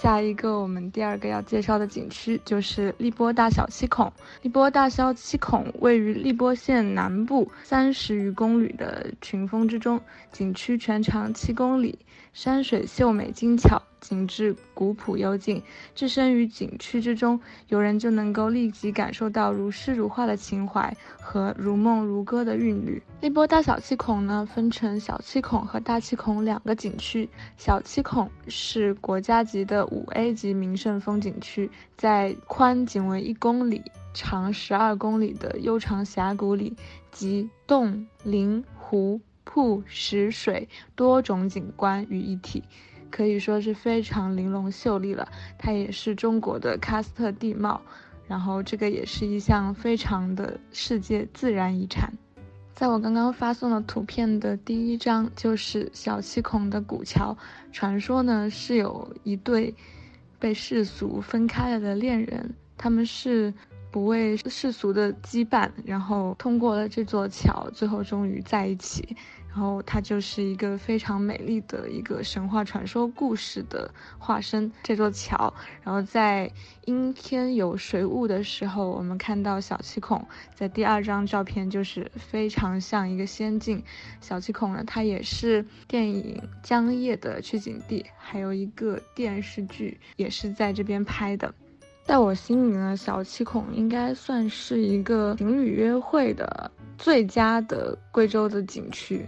下一个我们第二个要介绍的景区就是荔波大小七孔。荔波大小七孔位于荔波县南部三十余公里的群峰之中，景区全长七公里，山水秀美精巧。景致古朴幽静，置身于景区之中，游人就能够立即感受到如诗如画的情怀和如梦如歌的韵律。荔波大小七孔呢，分成小七孔和大七孔两个景区。小七孔是国家级的五 A 级名胜风景区，在宽仅为一公里、长十二公里的悠长峡谷里，集洞、林、湖、瀑、石、水多种景观于一体。可以说是非常玲珑秀丽了，它也是中国的喀斯特地貌，然后这个也是一项非常的世界自然遗产。在我刚刚发送的图片的第一张就是小七孔的古桥，传说呢是有一对被世俗分开了的恋人，他们是不为世俗的羁绊，然后通过了这座桥，最后终于在一起。然后它就是一个非常美丽的一个神话传说故事的化身。这座桥，然后在阴天有水雾的时候，我们看到小七孔在第二张照片就是非常像一个仙境。小七孔呢，它也是电影《江夜》的取景地，还有一个电视剧也是在这边拍的。在我心里呢，小七孔应该算是一个情侣约会的。最佳的贵州的景区，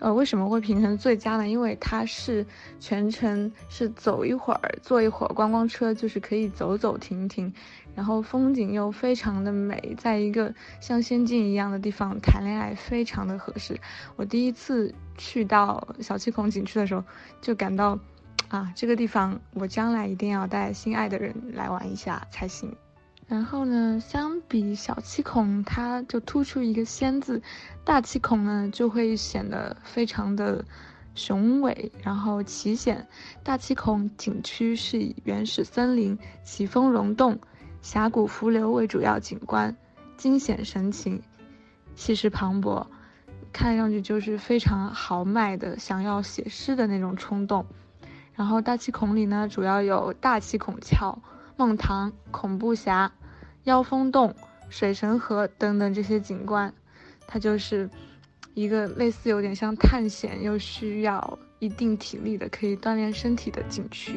呃，为什么会评成最佳呢？因为它是全程是走一会儿，坐一会儿观光车，就是可以走走停停，然后风景又非常的美，在一个像仙境一样的地方谈恋爱非常的合适。我第一次去到小七孔景区的时候，就感到，啊，这个地方我将来一定要带心爱的人来玩一下才行。然后呢，相比小七孔，它就突出一个“仙”字；大七孔呢，就会显得非常的雄伟，然后奇险。大七孔景区是以原始森林、奇峰溶洞、峡谷伏流为主要景观，惊险神情，气势磅礴，看上去就是非常豪迈的，想要写诗的那种冲动。然后大气孔里呢，主要有大气孔桥。梦塘、恐怖峡、妖风洞、水神河等等这些景观，它就是一个类似有点像探险又需要一定体力的，可以锻炼身体的景区。